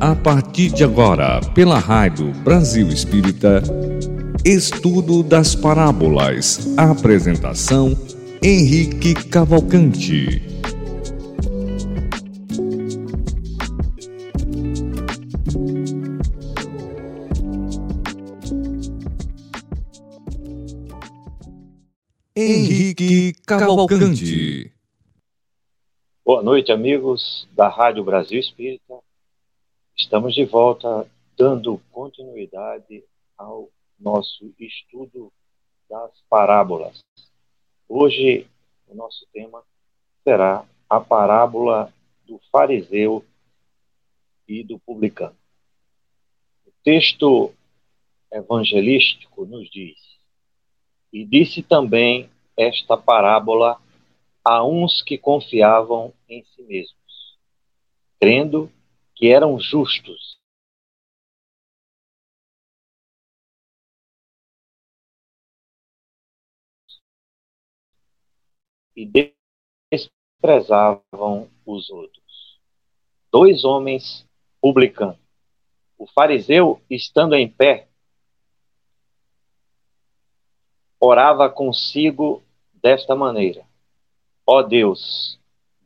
A partir de agora, pela Rádio Brasil Espírita, Estudo das Parábolas. Apresentação: Henrique Cavalcante. Cavalcante. Boa noite, amigos da Rádio Brasil Espírita. Estamos de volta dando continuidade ao nosso estudo das parábolas. Hoje, o nosso tema será a parábola do fariseu e do publicano. O texto evangelístico nos diz: E disse também esta parábola a uns que confiavam em si mesmos, crendo que eram justos e desprezavam os outros. Dois homens publicando. O fariseu, estando em pé, orava consigo desta maneira: Ó Deus,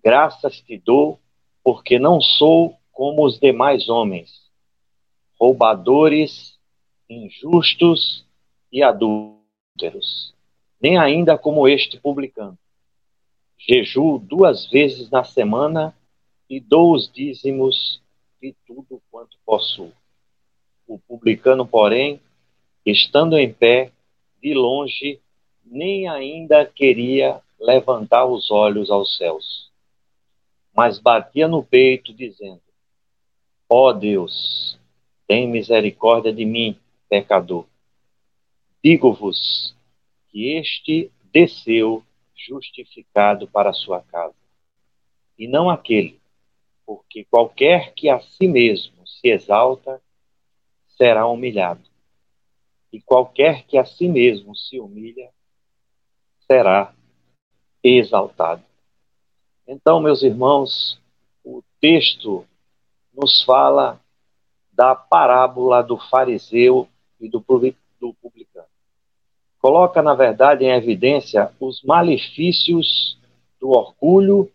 graças te dou, porque não sou como os demais homens, roubadores, injustos e adúlteros, nem ainda como este publicano. Jejuo duas vezes na semana e dou os dízimos de tudo quanto possuo. O publicano, porém, estando em pé, de longe, nem ainda queria levantar os olhos aos céus, mas batia no peito, dizendo: Ó oh Deus, tem misericórdia de mim, pecador. Digo-vos que este desceu justificado para sua casa, e não aquele, porque qualquer que a si mesmo se exalta será humilhado, e qualquer que a si mesmo se humilha será exaltado. Então, meus irmãos, o texto nos fala da parábola do fariseu e do publicano coloca, na verdade, em evidência os malefícios do orgulho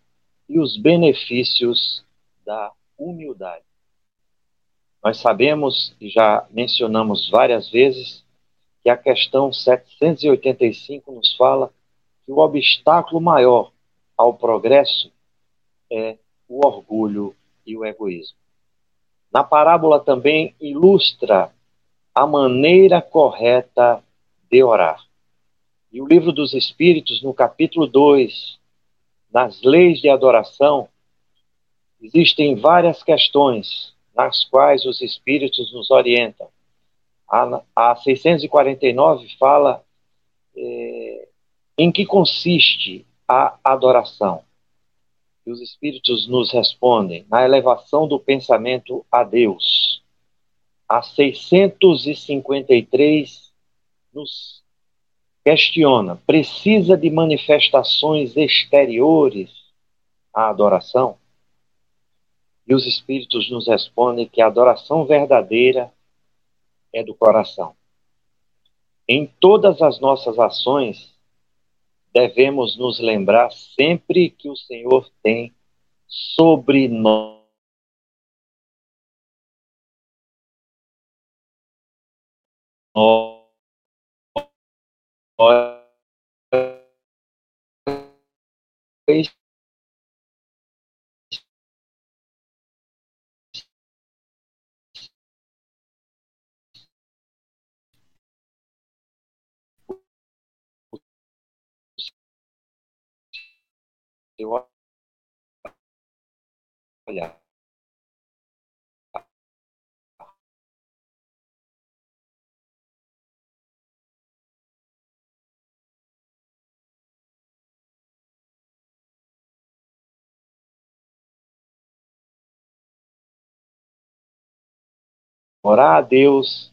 e os benefícios da humildade. Nós sabemos, e já mencionamos várias vezes, que a questão 785 nos fala que o obstáculo maior ao progresso é o orgulho e o egoísmo. Na parábola também ilustra a maneira correta de orar. E o livro dos Espíritos, no capítulo 2, nas leis de adoração, existem várias questões nas quais os Espíritos nos orientam. A, a 649 fala é, em que consiste a adoração. E os Espíritos nos respondem na elevação do pensamento a Deus. A 653 nos questiona: precisa de manifestações exteriores à adoração? E os Espíritos nos respondem que a adoração verdadeira é do coração. Em todas as nossas ações, devemos nos lembrar sempre que o Senhor tem sobre nós. nós eu olhar Orar a Deus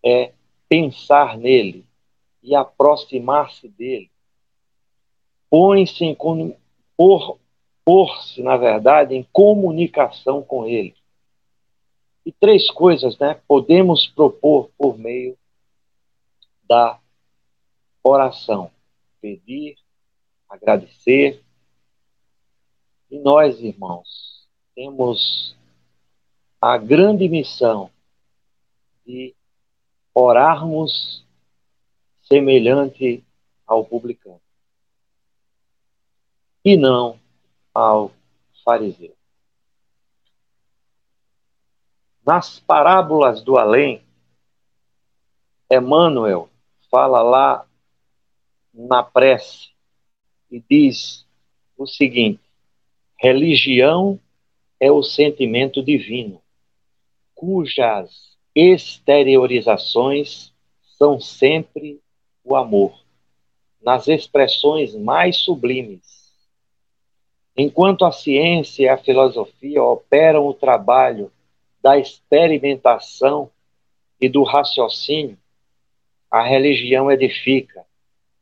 é pensar nele e aproximar-se dele. põe-se em por, por-se, na verdade, em comunicação com ele. E três coisas, né, podemos propor por meio da oração: pedir, agradecer. E nós, irmãos, temos a grande missão de orarmos semelhante ao publicano e não ao fariseu. Nas parábolas do além, Emmanuel fala lá na prece e diz o seguinte: religião é o sentimento divino, cujas exteriorizações são sempre o amor, nas expressões mais sublimes. Enquanto a ciência e a filosofia operam o trabalho da experimentação e do raciocínio, a religião edifica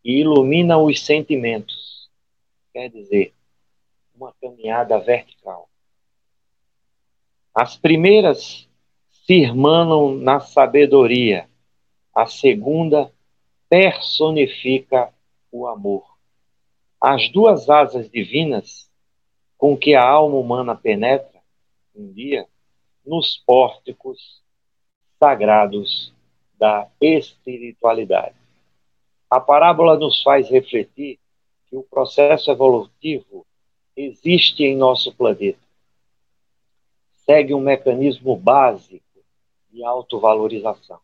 e ilumina os sentimentos. Quer dizer, uma caminhada vertical. As primeiras se irmanam na sabedoria, a segunda personifica o amor. As duas asas divinas com que a alma humana penetra, um dia, nos pórticos sagrados da espiritualidade. A parábola nos faz refletir que o processo evolutivo existe em nosso planeta. Segue um mecanismo básico de autovalorização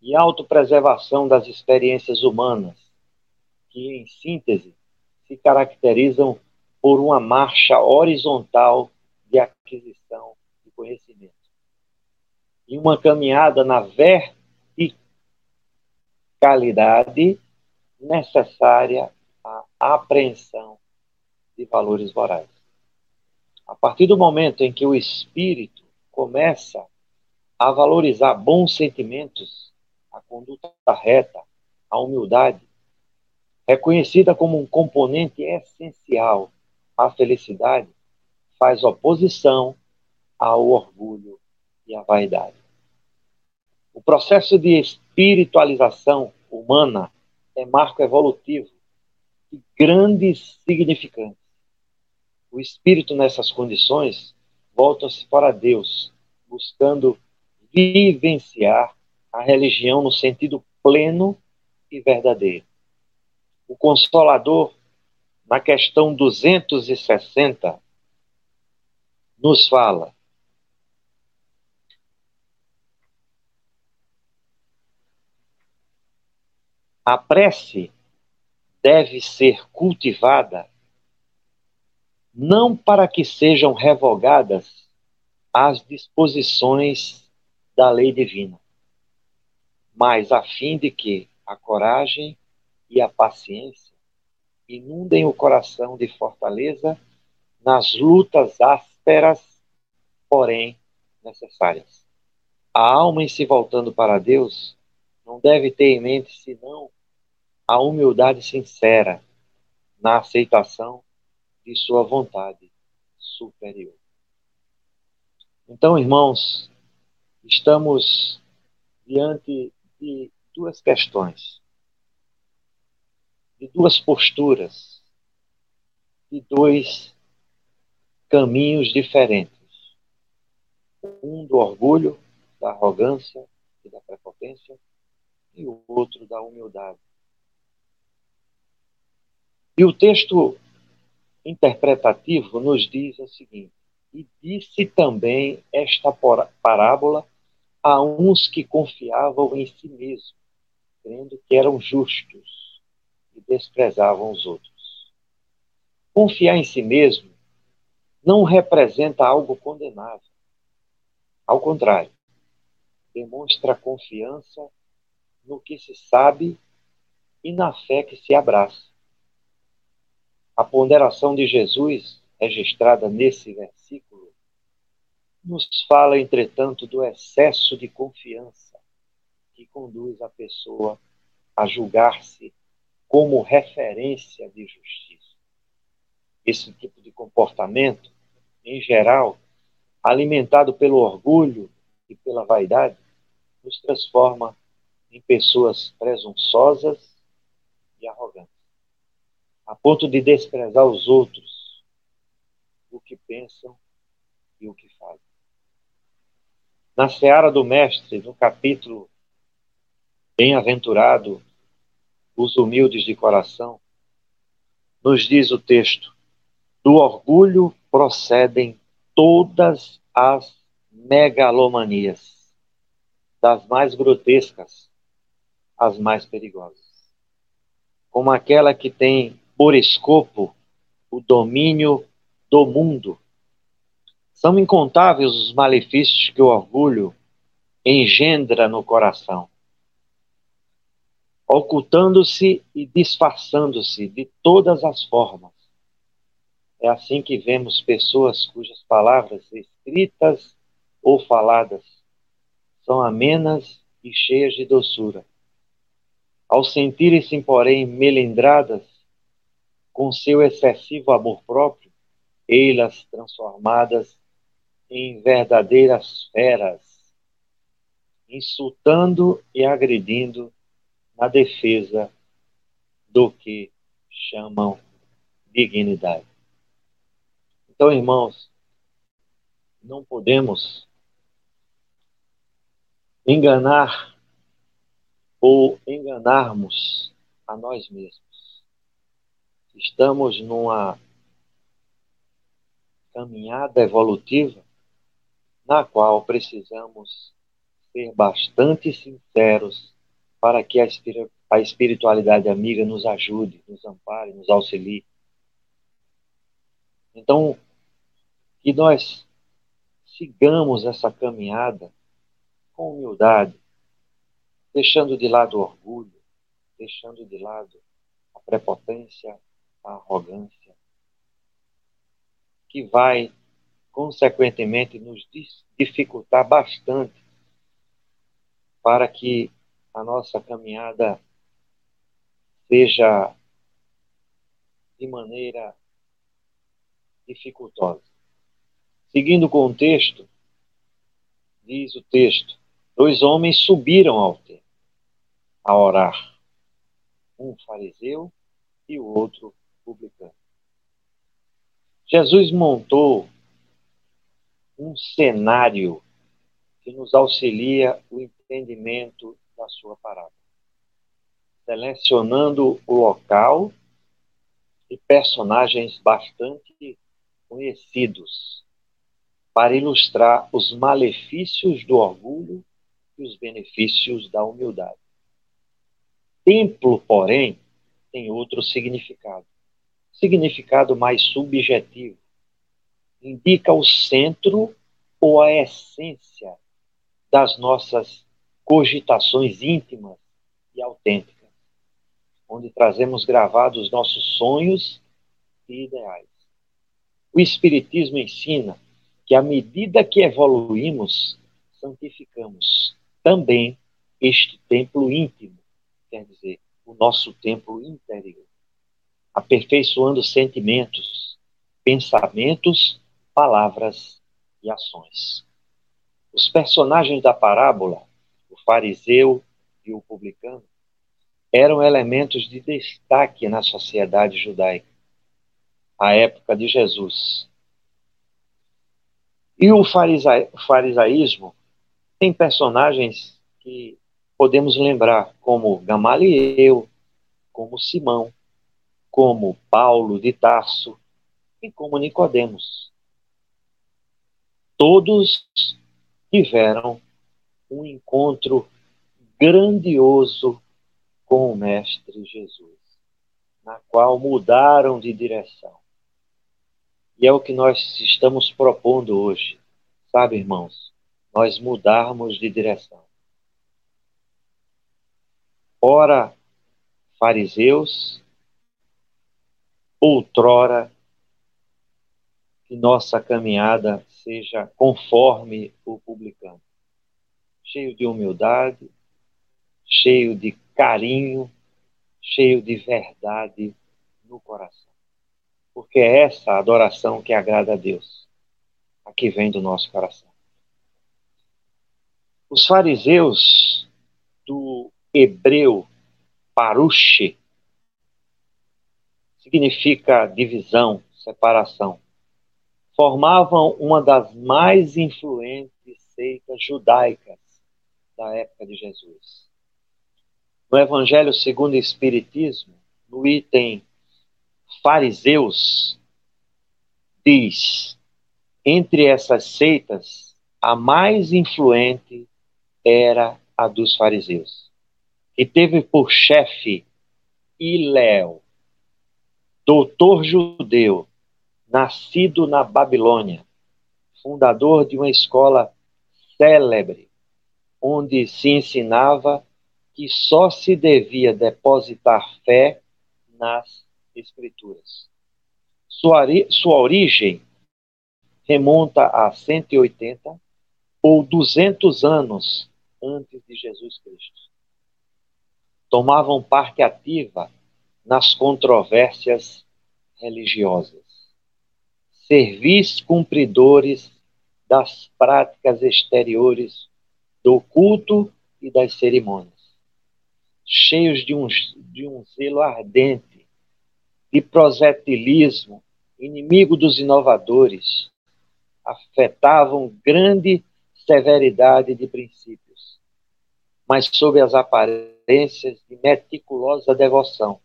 e autopreservação das experiências humanas, que, em síntese, se caracterizam por uma marcha horizontal de aquisição de conhecimento e uma caminhada na verticalidade necessária à apreensão de valores morais. A partir do momento em que o espírito começa a valorizar bons sentimentos, a conduta reta, a humildade, reconhecida como um componente essencial à felicidade, faz oposição ao orgulho e à vaidade. O processo de espiritualização humana é marco evolutivo de grandes significantes. O espírito, nessas condições, volta-se para Deus, buscando vivenciar a religião no sentido pleno e verdadeiro. O Consolador, na questão 260, nos fala: a prece deve ser cultivada não para que sejam revogadas as disposições da lei divina, mas a fim de que a coragem e a paciência inundem o coração de fortaleza nas lutas ásperas, porém necessárias. A alma em se voltando para Deus não deve ter em mente senão a humildade sincera na aceitação de sua vontade superior. Então, irmãos, estamos diante de duas questões, de duas posturas, de dois caminhos diferentes. Um do orgulho, da arrogância e da prepotência, e o outro da humildade. E o texto interpretativo nos diz o seguinte: E disse também esta parábola a uns que confiavam em si mesmos, crendo que eram justos e desprezavam os outros. Confiar em si mesmo não representa algo condenável. Ao contrário, demonstra confiança no que se sabe e na fé que se abraça. A ponderação de Jesus, registrada nesse versículo, nos fala, entretanto, do excesso de confiança que conduz a pessoa a julgar-se como referência de justiça. Esse tipo de comportamento, em geral, alimentado pelo orgulho e pela vaidade, nos transforma em pessoas presunçosas e arrogantes, a ponto de desprezar os outros, o que pensam e o que fazem. Na seara do Mestre, no capítulo Bem-aventurado os humildes de coração, nos diz o texto: do orgulho procedem todas as megalomanias, das mais grotescas às mais perigosas, como aquela que tem por escopo o domínio do mundo. São incontáveis os malefícios que o orgulho engendra no coração ocultando-se e disfarçando-se de todas as formas. É assim que vemos pessoas cujas palavras escritas ou faladas são amenas e cheias de doçura. Ao sentirem-se, porém, melindradas com seu excessivo amor próprio, elas transformadas em verdadeiras feras, insultando e agredindo na defesa do que chamam dignidade. Então, irmãos, não podemos enganar ou enganarmos a nós mesmos. Estamos numa caminhada evolutiva na qual precisamos ser bastante sinceros para que a espiritualidade amiga nos ajude, nos ampare, nos auxilie. Então, que nós sigamos essa caminhada com humildade, deixando de lado o orgulho, deixando de lado a prepotência, a arrogância, que vai, consequentemente, nos dificultar bastante para que a nossa caminhada seja de maneira dificultosa. Seguindo o contexto, diz o texto: dois homens subiram ao templo a orar, um fariseu e o outro publicano. Jesus montou um cenário que nos auxilia o entendimento da sua parábola, selecionando o local e personagens bastante conhecidos para ilustrar os malefícios do orgulho e os benefícios da humildade. Templo, porém, tem outro significado. Significado mais subjetivo. Indica o centro ou a essência das nossas cogitações íntimas e autênticas, onde trazemos gravados nossos sonhos e ideais. O Espiritismo ensina que, à medida que evoluímos, santificamos também este templo íntimo, quer dizer, o nosso templo interior, aperfeiçoando sentimentos, pensamentos, palavras e ações. Os personagens da parábola fariseu e o publicano, eram elementos de destaque na sociedade judaica, à época de Jesus. E o farisaísmo tem personagens que podemos lembrar, como Gamaliel, como Simão, como Paulo de Tarso e como Nicodemos. Todos tiveram um encontro grandioso com o Mestre Jesus, na qual mudaram de direção. E é o que nós estamos propondo hoje, sabe, irmãos? Nós mudarmos de direção. Ora, fariseus, outrora, que nossa caminhada seja conforme o publicano cheio de humildade, cheio de carinho, cheio de verdade no coração. Porque é essa adoração que agrada a Deus, a que vem do nosso coração. Os fariseus do hebreu paruche significa divisão, separação. Formavam uma das mais influentes seitas judaicas da época de Jesus. No Evangelho segundo o Espiritismo, no item fariseus, diz: entre essas seitas, a mais influente era a dos fariseus, que teve por chefe Iléu, doutor judeu, nascido na Babilônia, fundador de uma escola célebre, onde se ensinava que só se devia depositar fé nas Escrituras. Sua, sua origem remonta a 180 ou 200 anos antes de Jesus Cristo. Tomavam parte ativa nas controvérsias religiosas. Servis cumpridores das práticas exteriores do culto e das cerimônias. Cheios de um, de um zelo ardente, de prosetilismo, inimigo dos inovadores, afetavam grande severidade de princípios, mas sob as aparências de meticulosa devoção,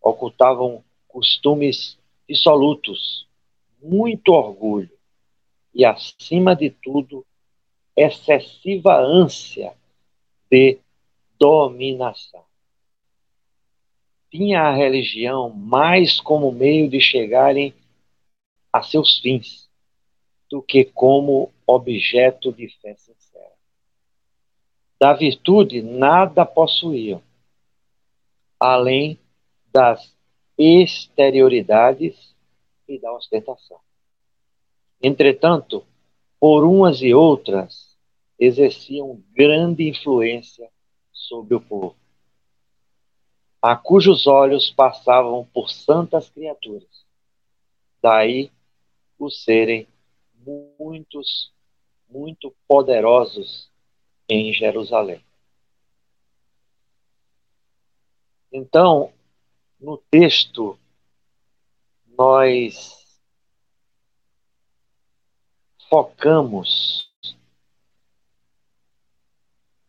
ocultavam costumes dissolutos, muito orgulho e, acima de tudo, excessiva ânsia de dominação. Tinha a religião mais como meio de chegarem a seus fins do que como objeto de fé sincera. Da virtude nada possuíam, além das exterioridades e da ostentação. Entretanto, por umas e outras, exerciam grande influência sobre o povo, a cujos olhos passavam por santas criaturas. Daí os serem muitos, muito poderosos em Jerusalém. Então, no texto, nós focamos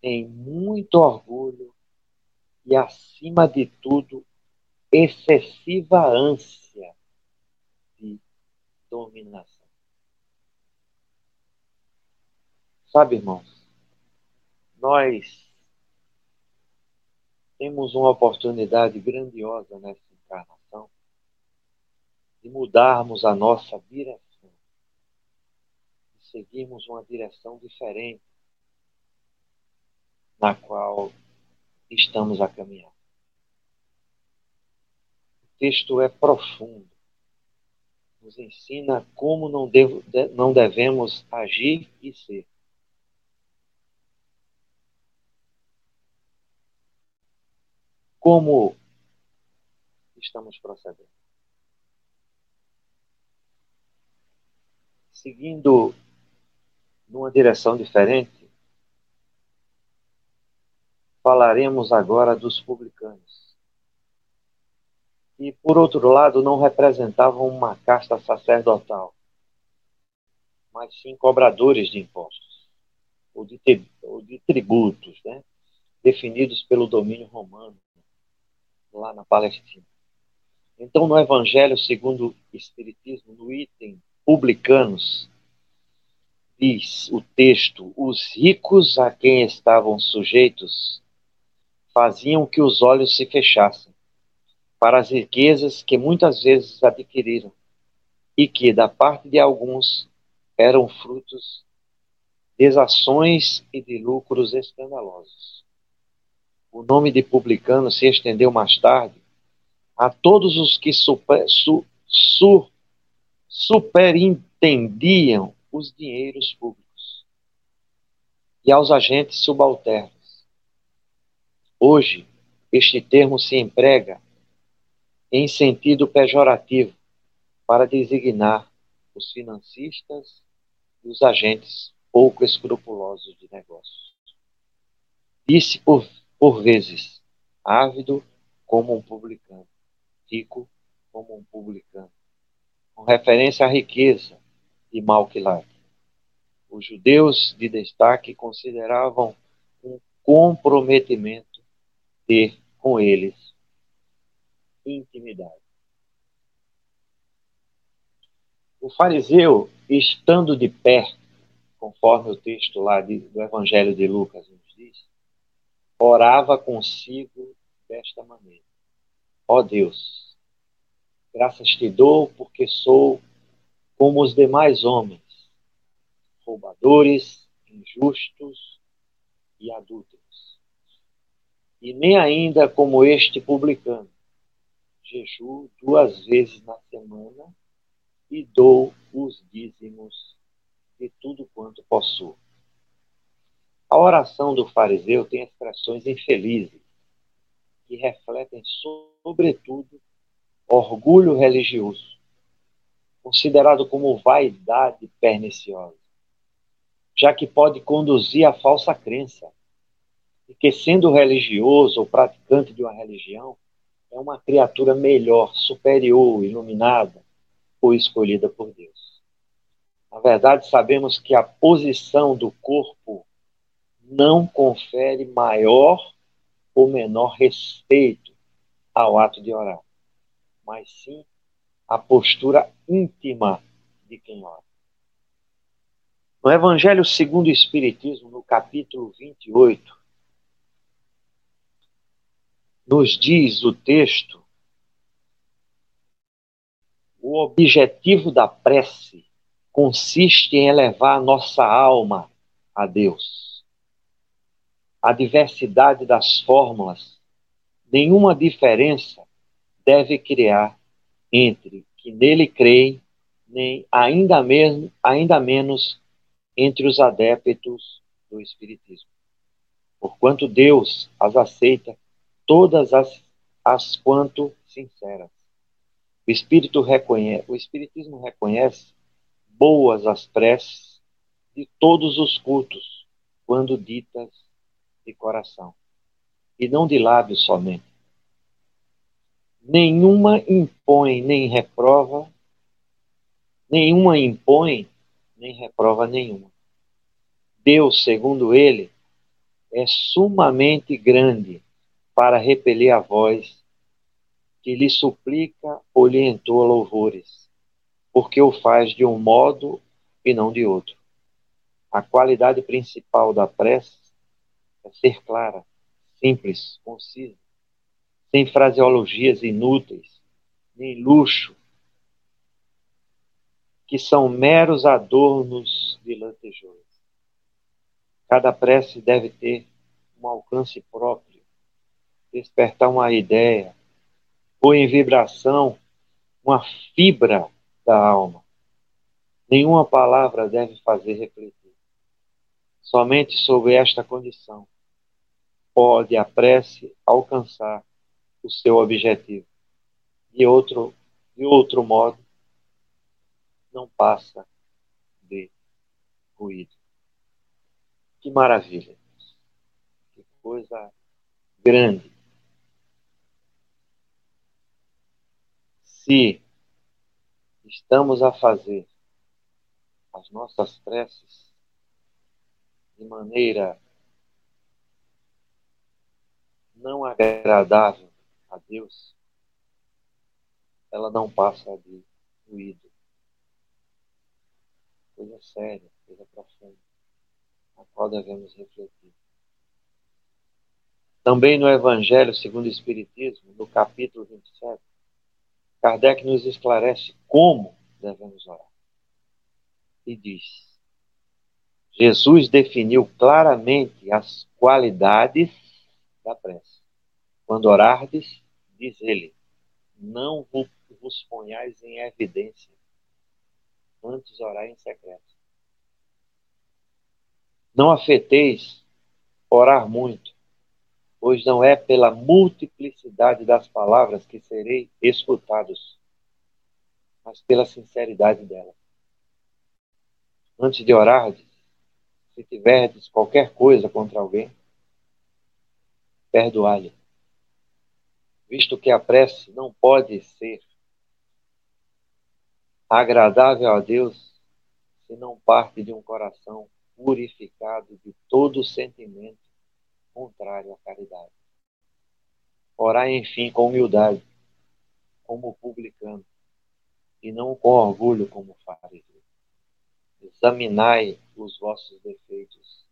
tem muito orgulho e, acima de tudo, excessiva ânsia de dominação. Sabe, irmãos, nós temos uma oportunidade grandiosa nessa encarnação de mudarmos a nossa direção, de seguirmos uma direção diferente na qual estamos a caminhar. O texto é profundo, nos ensina como não, devo, não devemos agir e ser. Como estamos procedendo? Seguindo numa direção diferente, falaremos agora dos publicanos. E, por outro lado, não representavam uma casta sacerdotal, mas sim cobradores de impostos, ou de, ou de tributos, né? definidos pelo domínio romano, lá na Palestina. Então, no Evangelho segundo o Espiritismo, no item publicanos, diz o texto: os ricos a quem estavam sujeitos faziam que os olhos se fechassem para as riquezas que muitas vezes adquiriram e que, da parte de alguns, eram frutos de ações e de lucros escandalosos. O nome de publicano se estendeu mais tarde a todos os que super, su, su, superintendiam os dinheiros públicos e aos agentes subalternos Hoje, este termo se emprega em sentido pejorativo para designar os financistas e os agentes pouco escrupulosos de negócios. Disse por, por vezes, ávido como um publicano, rico como um publicano, com referência à riqueza de Malquilat. Os judeus de destaque consideravam um comprometimento ter com eles intimidade. O fariseu, estando de pé, conforme o texto lá de, do Evangelho de Lucas nos diz, orava consigo desta maneira: Ó oh Deus, graças te dou porque sou como os demais homens, roubadores, injustos e adúlteros. E nem ainda como este publicano, jejuo duas vezes na semana e dou os dízimos de tudo quanto possuo. A oração do fariseu tem expressões infelizes que refletem, sobretudo, orgulho religioso, considerado como vaidade perniciosa, já que pode conduzir à falsa crença de que, sendo religioso ou praticante de uma religião, é uma criatura melhor, superior, iluminada ou escolhida por Deus. Na verdade, sabemos que a posição do corpo não confere maior ou menor respeito ao ato de orar, mas sim a postura íntima de quem ora. No Evangelho segundo o Espiritismo, no capítulo 28, nos diz o texto, o objetivo da prece consiste em elevar nossa alma a Deus. A diversidade das fórmulas, nenhuma diferença deve criar entre que nele creem, nem ainda, mesmo, ainda menos entre os adeptos do Espiritismo. Porquanto Deus as aceita todas as, as quanto sinceras. O Espírito reconhece, o Espiritismo reconhece boas as preces de todos os cultos, quando ditas de coração, e não de lábios somente. Nenhuma impõe nem reprova, nenhuma impõe nem reprova nenhuma. Deus, segundo ele, é sumamente grande para repelir a voz que lhe suplica ou lhe entoa louvores, porque o faz de um modo e não de outro. A qualidade principal da prece é ser clara, simples, concisa, sem fraseologias inúteis, nem luxo, que são meros adornos de lantejoulas. Cada prece deve ter um alcance próprio despertar uma ideia, pôr em vibração uma fibra da alma. Nenhuma palavra deve fazer refletir. Somente sob esta condição pode a prece alcançar o seu objetivo. De outro, de outro modo, não passa de ruído. Que maravilha! Que coisa grande se estamos a fazer as nossas preces de maneira não agradável a Deus, ela não passa de ruído. Coisa séria, coisa profunda, a qual devemos refletir. Também no Evangelho segundo o Espiritismo, no capítulo 27, Kardec nos esclarece como devemos orar. E diz: Jesus definiu claramente as qualidades da prece. Quando orardes, diz ele, não vos ponhais em evidência, antes orar em secreto. Não afeteis orar muito, pois não é pela multiplicidade das palavras que serei escutados, mas pela sinceridade delas. Antes de orar, se tiverdes qualquer coisa contra alguém, perdoai-lhe, visto que a prece não pode ser agradável a Deus se não parte de um coração purificado de todo sentimento contrário à caridade. Orai, enfim, com humildade, como publicano, e não com orgulho, como fariseu. Examinai os vossos defeitos,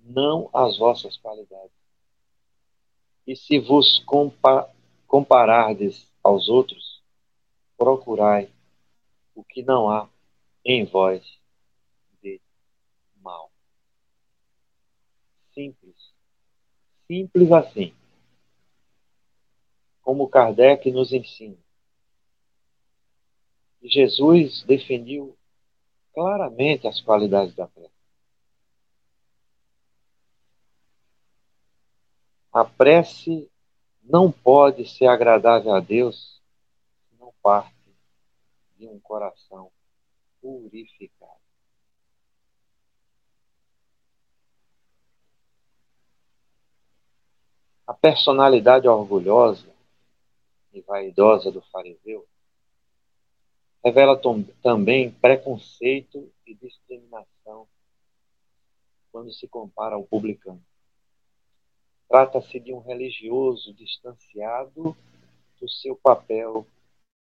não as vossas qualidades. E se vos compa comparardes aos outros, procurai o que não há em vós de mal. Simples Simples assim. Como Kardec nos ensina. Jesus definiu claramente as qualidades da prece. A prece não pode ser agradável a Deus se não parte de um coração purificado. A personalidade orgulhosa e vaidosa do fariseu revela também preconceito e discriminação quando se compara ao publicano. Trata-se de um religioso distanciado do seu papel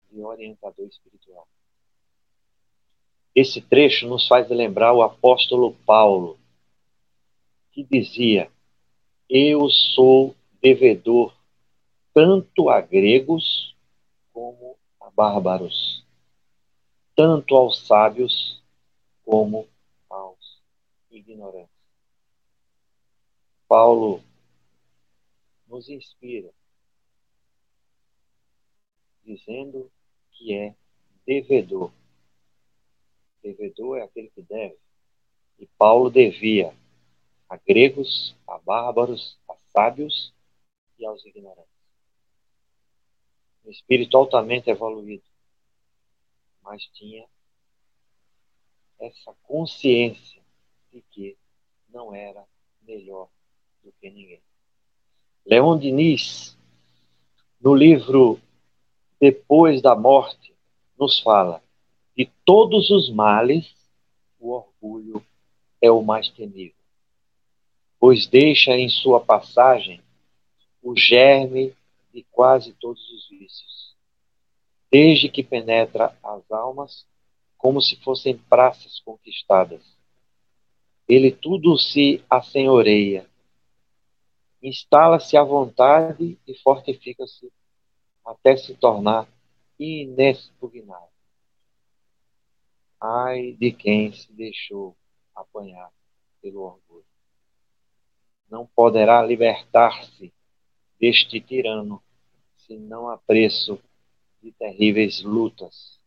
de orientador espiritual. Esse trecho nos faz lembrar o apóstolo Paulo, que dizia: Eu sou devedor tanto a gregos como a bárbaros, tanto aos sábios como aos ignorantes. Paulo nos inspira, dizendo que é devedor. Devedor é aquele que deve. E Paulo devia a gregos, a bárbaros, a sábios e aos ignorantes. Um espírito altamente evoluído, mas tinha essa consciência de que não era melhor do que ninguém. Leon Diniz, no livro Depois da Morte, nos fala de todos os males, o orgulho é o mais temível, pois deixa em sua passagem o germe de quase todos os vícios, desde que penetra as almas como se fossem praças conquistadas. Ele tudo se assenhoreia, instala-se à vontade e fortifica-se até se tornar inexpugnável. Ai de quem se deixou apanhar pelo orgulho. Não poderá libertar-se deste tirano, se não a preço de terríveis lutas,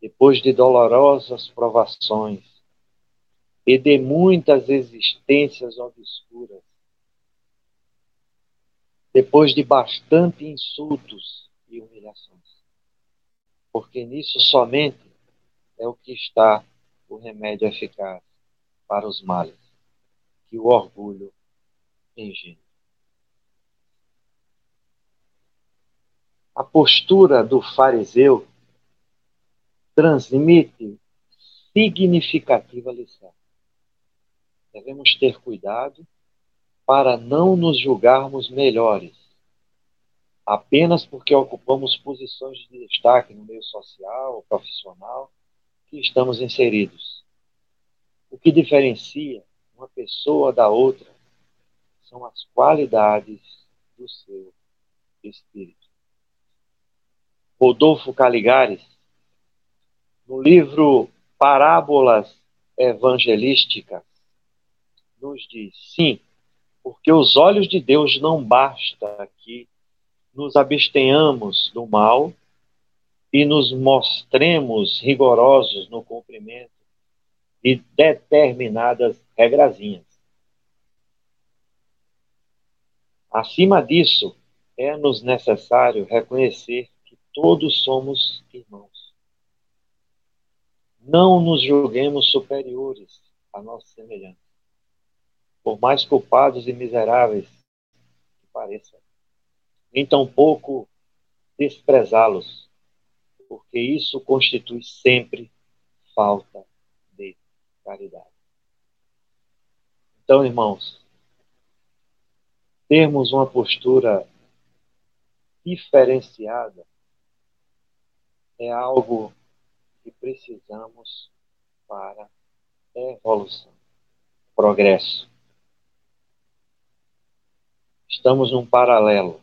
depois de dolorosas provações e de muitas existências obscuras, depois de bastante insultos e humilhações. Porque nisso somente é o que está o remédio eficaz para os males que o orgulho engenha. A postura do fariseu transmite significativa lição. Devemos ter cuidado para não nos julgarmos melhores, apenas porque ocupamos posições de destaque no meio social profissional que estamos inseridos. O que diferencia uma pessoa da outra são as qualidades do seu espírito. Rodolfo Caligares, no livro Parábolas Evangelísticas, nos diz: sim, porque os olhos de Deus não basta que nos abstenhamos do mal e nos mostremos rigorosos no cumprimento de determinadas regrazinhas. Acima disso, é-nos necessário reconhecer todos somos irmãos. Não nos julguemos superiores a nossos semelhantes, por mais culpados e miseráveis que pareçam, nem tampouco desprezá-los, porque isso constitui sempre falta de caridade. Então, irmãos, termos uma postura diferenciada é algo que precisamos para evolução, progresso. Estamos num paralelo.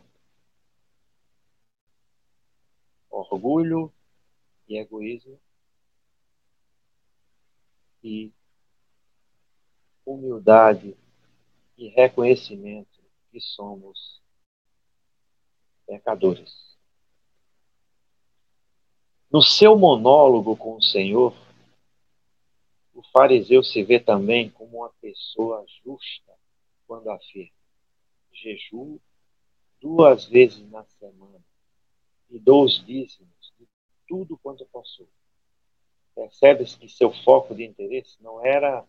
Orgulho e egoísmo e humildade e reconhecimento que somos pecadores. No seu monólogo com o Senhor, o fariseu se vê também como uma pessoa justa quando afirma: jejuo duas vezes na semana e dou os dízimos de tudo quanto possui. Percebes que seu foco de interesse não era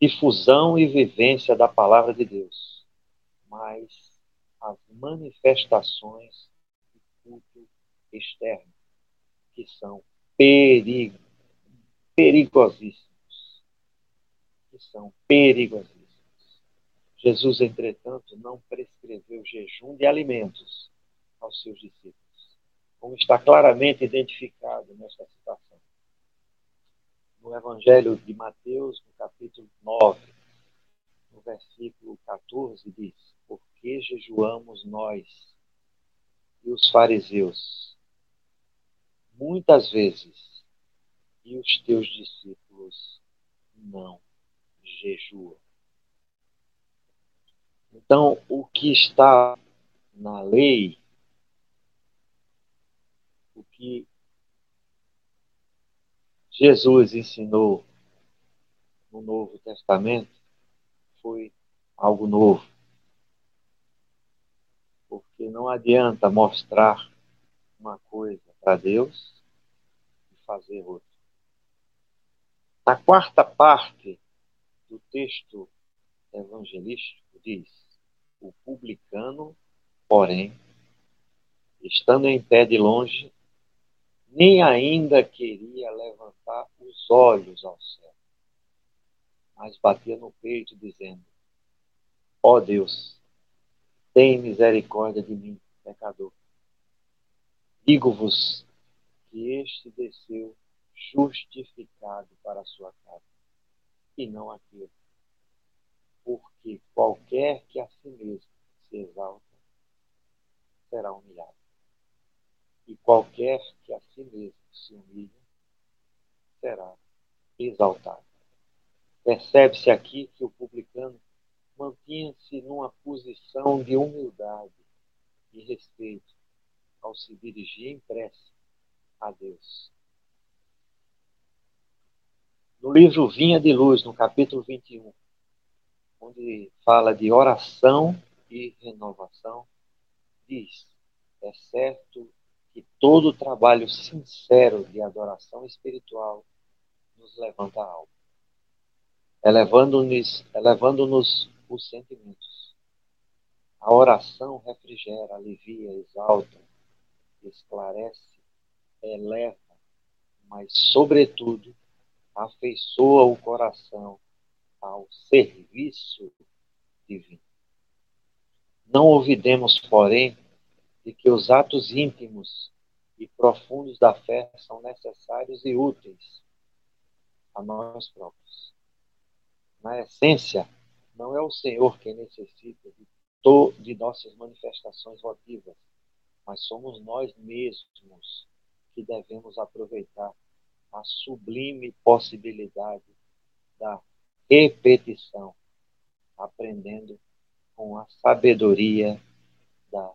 difusão e vivência da palavra de Deus, mas as manifestações de culto externo, que são perigo, perigosíssimos. Que são perigosíssimos. Jesus, entretanto, não prescreveu jejum de alimentos aos seus discípulos, como está claramente identificado nesta citação no Evangelho de Mateus, no capítulo 9, no versículo 14, diz: Por que jejuamos nós e os fariseus muitas vezes e os teus discípulos não jejuam? Então, o que está na lei, o que Jesus ensinou no Novo Testamento foi algo novo. Porque não adianta mostrar uma coisa para Deus e fazer outra. Na quarta parte do texto evangelístico diz: O publicano, porém, estando em pé de longe, nem ainda queria levantar os olhos ao céu, mas batia no peito, dizendo: Ó oh Deus, tem misericórdia de mim, pecador. Digo-vos que este desceu justificado para a sua casa, e não aquele. Porque qualquer que a si mesmo se exalta, será humilhado e qualquer que a si mesmo se humilhe será exaltado. Percebe-se aqui que o publicano mantinha-se numa posição de humildade e respeito ao se dirigir em prece a Deus. No livro Vinha de Luz, no capítulo 21, onde fala de oração e renovação, diz: É certo que todo trabalho sincero de adoração espiritual nos levanta a alma, elevando-nos elevando os sentimentos. A oração refrigera, alivia, exalta, esclarece, eleva, mas, sobretudo, afeiçoa o coração ao serviço divino. Não ouvidemos, porém, de que os atos íntimos e profundos da fé são necessários e úteis a nós próprios. Na essência, não é o Senhor quem necessita de, de nossas manifestações votivas, mas somos nós mesmos que devemos aproveitar a sublime possibilidade da repetição, aprendendo com a sabedoria da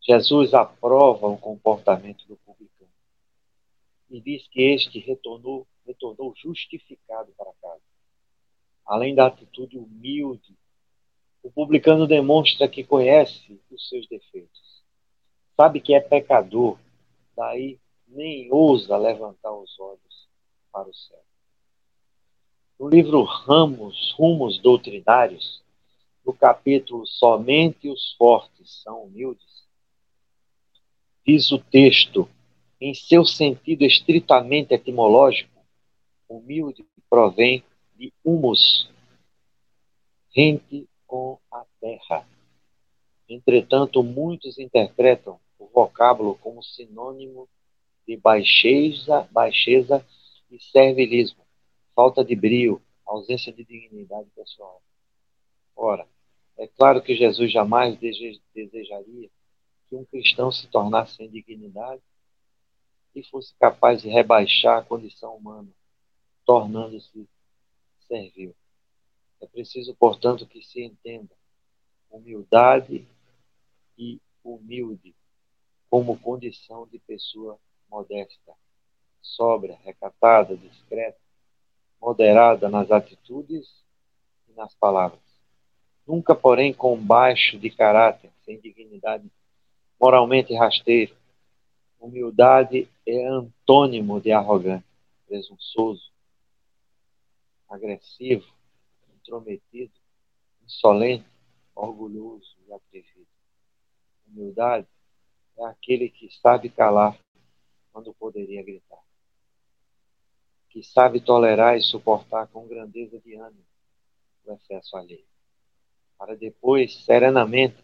Jesus aprova o comportamento do publicano e diz que este retornou, retornou justificado para casa. Além da atitude humilde O publicano demonstra que conhece os seus defeitos, sabe que é pecador, daí nem ousa levantar os olhos para o céu. No livro Ramos, Rumos Doutrinários, no capítulo Somente os Fortes são Humildes, diz o texto, em seu sentido estritamente etimológico, humilde provém de humus, rente terra. Entretanto, muitos interpretam o vocábulo como sinônimo de baixeza, baixeza e servilismo, falta de brio, ausência de dignidade pessoal. Ora, é claro que Jesus jamais desejaria que um cristão se tornasse sem dignidade e fosse capaz de rebaixar a condição humana, tornando-se servil. É preciso, portanto, que se entenda humildade e humilde como condição de pessoa modesta, sóbria, recatada, discreta, moderada nas atitudes e nas palavras. Nunca, porém, com baixo de caráter, sem dignidade, moralmente rasteiro. Humildade é antônimo de arrogante, presunçoso, agressivo, intrometido, insolente, orgulhoso e atrevido. Humildade é aquele que sabe calar quando poderia gritar, que sabe tolerar e suportar com grandeza de ânimo o excesso alheio, para depois, serenamente,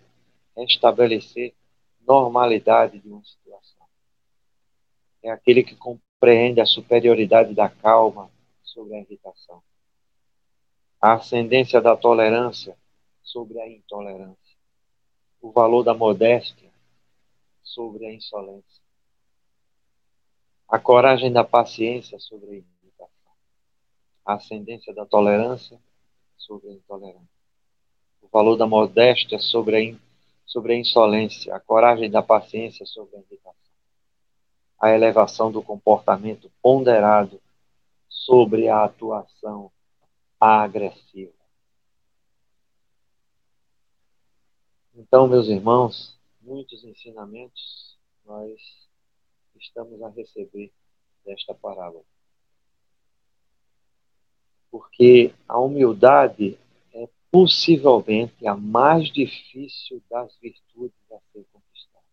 restabelecer normalidade de uma situação. É aquele que compreende a superioridade da calma sobre a irritação a ascendência da tolerância sobre a intolerância, o valor da modéstia sobre a insolência, a coragem da paciência sobre a imitação, a ascendência da tolerância sobre a intolerância, o valor da modéstia sobre a, in, sobre a insolência, a coragem da paciência sobre a irritação, a elevação do comportamento ponderado sobre a atuação agressiva. Então, meus irmãos, muitos ensinamentos nós estamos a receber desta parábola. Porque a humildade é possivelmente a mais difícil das virtudes a ser conquistada.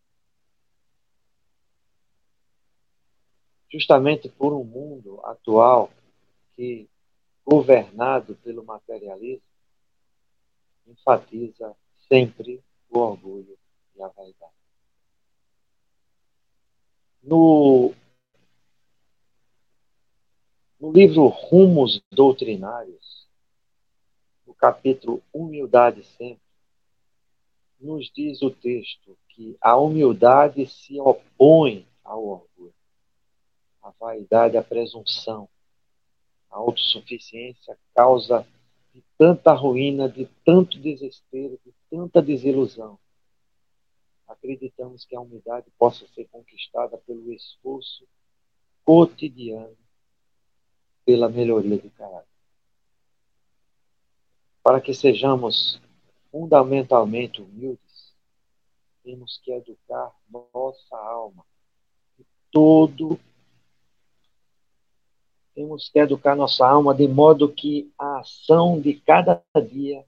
Justamente por um mundo atual que governado pelo materialismo, enfatiza sempre o orgulho e a vaidade. No, no livro Rumos Doutrinários, no capítulo Humildade Sempre, nos diz o texto que a humildade se opõe ao orgulho, a vaidade, a presunção, a autossuficiência causa de tanta ruína, de tanto desespero, de tanta desilusão. Acreditamos que a humildade possa ser conquistada pelo esforço cotidiano pela melhoria do caráter. Para que sejamos fundamentalmente humildes, temos que educar nossa alma de todo temos que educar nossa alma de modo que a ação de cada dia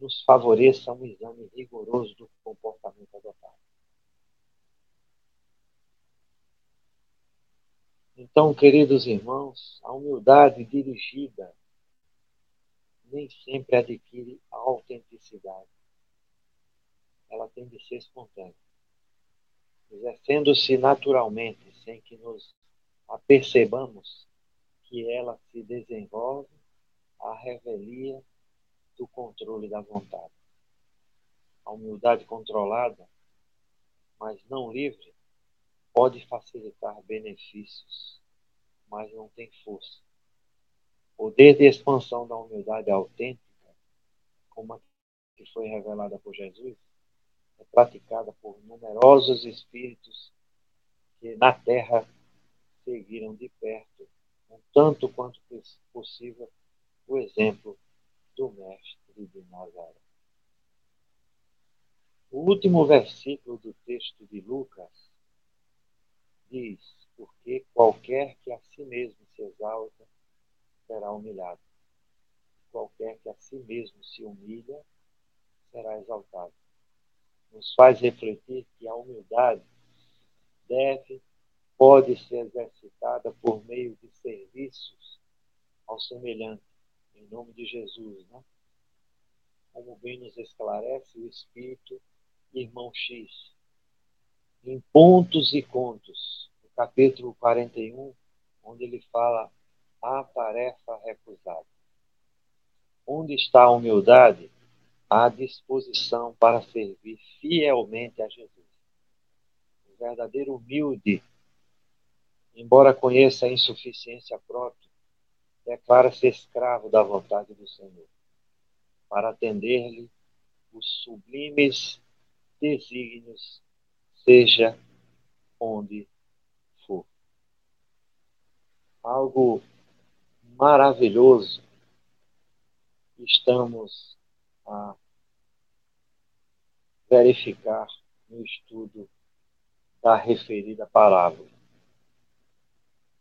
nos favoreça um exame rigoroso do comportamento adotado. Então, queridos irmãos, a humildade dirigida nem sempre adquire a autenticidade. Ela tem de ser espontânea, exercendo-se naturalmente, sem que nos apercebamos que ela se desenvolve a revelia do controle da vontade. A humildade controlada, mas não livre, pode facilitar benefícios, mas não tem força. O poder de expansão da humildade autêntica, como a que foi revelada por Jesus, é praticada por numerosos espíritos que na Terra seguiram de perto tanto quanto possível, o exemplo do Mestre de Nazaré. O último versículo do texto de Lucas diz: Porque qualquer que a si mesmo se exalta será humilhado, qualquer que a si mesmo se humilha será exaltado. Nos faz refletir que a humildade deve, pode ser exercitada por meio de serviços ao semelhante, em nome de Jesus, né? Como bem nos esclarece o Espírito, irmão X, em Pontos e Contos, no capítulo 41, onde ele fala a tarefa recusada. Onde está a humildade? A disposição para servir fielmente a Jesus. O verdadeiro humilde, embora conheça a insuficiência própria, declara-se escravo da vontade do Senhor, para atender-lhe os sublimes desígnios, seja onde for. Algo maravilhoso estamos a verificar no estudo da referida parábola.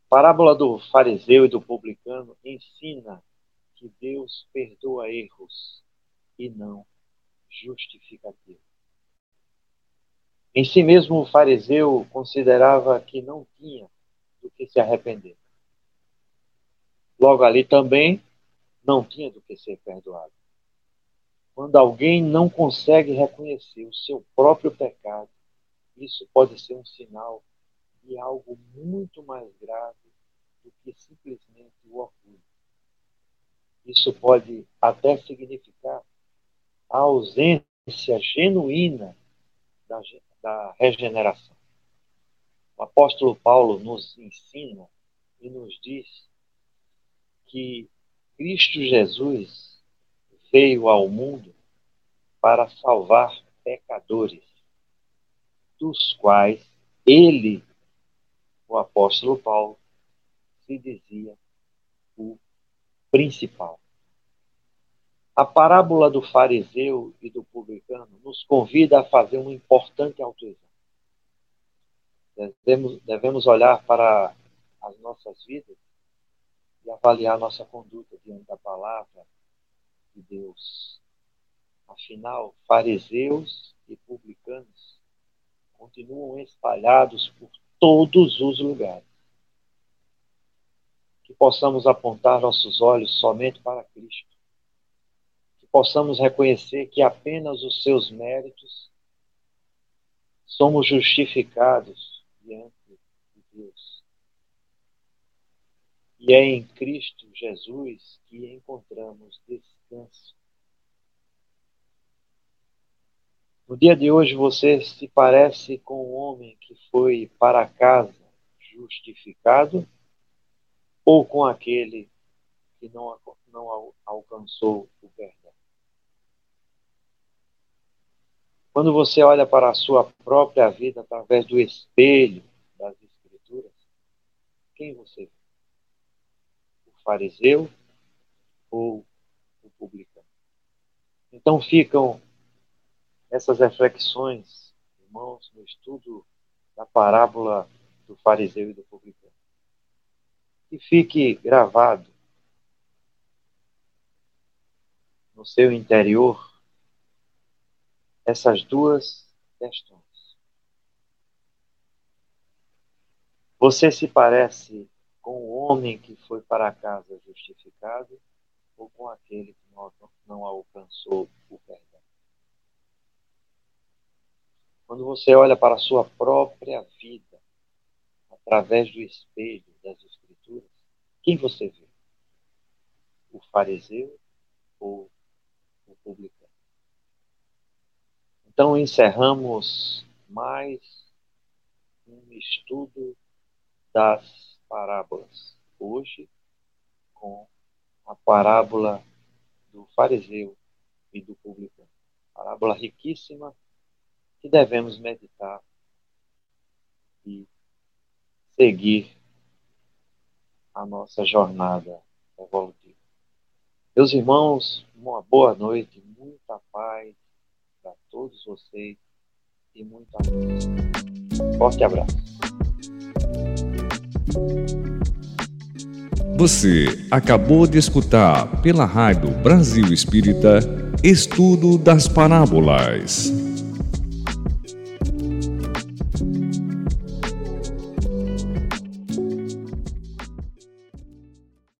Parábola do fariseu e do publicano ensina que Deus perdoa erros e não justificativos. Em si mesmo, o fariseu considerava que não tinha do que se arrepender. Logo ali também não tinha do que ser perdoado. Quando alguém não consegue reconhecer o seu próprio pecado, isso pode ser um sinal de algo muito mais grave do que simplesmente o orgulho. Isso pode até significar a ausência genuína da, da regeneração. O apóstolo Paulo nos ensina e nos diz que Cristo Jesus veio ao mundo para salvar pecadores, dos quais ele, o apóstolo Paulo, se dizia o principal. A parábola do fariseu e do publicano nos convida a fazer um importante autoexame. Devemos, devemos olhar para as nossas vidas e avaliar nossa conduta diante da palavra de Deus. Afinal, fariseus e publicanos continuam espalhados por todos os lugares. Que possamos apontar nossos olhos somente para Cristo. Que possamos reconhecer que apenas os seus méritos somos justificados diante de Deus e é em Cristo Jesus que encontramos descanso. No dia de hoje você se parece com o homem que foi para casa justificado ou com aquele que não, não alcançou o perdão? Quando você olha para a sua própria vida através do espelho das Escrituras, quem você vê? fariseu ou o publicano. Então ficam essas reflexões, irmãos, no estudo da parábola do fariseu e do publicano. Que fique gravado no seu interior essas duas questões. Você se parece com o homem que foi para casa justificado ou com aquele que não, alcançou o perdão. Quando você olha para a sua própria vida, através do espelho das Escrituras, quem você vê? O fariseu ou o publicano? Então encerramos mais um estudo das parábolas. Hoje, com a parábola do fariseu e do publicano. Parábola riquíssima que devemos meditar e seguir a nossa jornada evolutiva. Meus irmãos, uma boa noite, muita paz para todos vocês e muito amor. Forte abraço. Você acabou de escutar pela Rádio Brasil Espírita Estudo das Parábolas.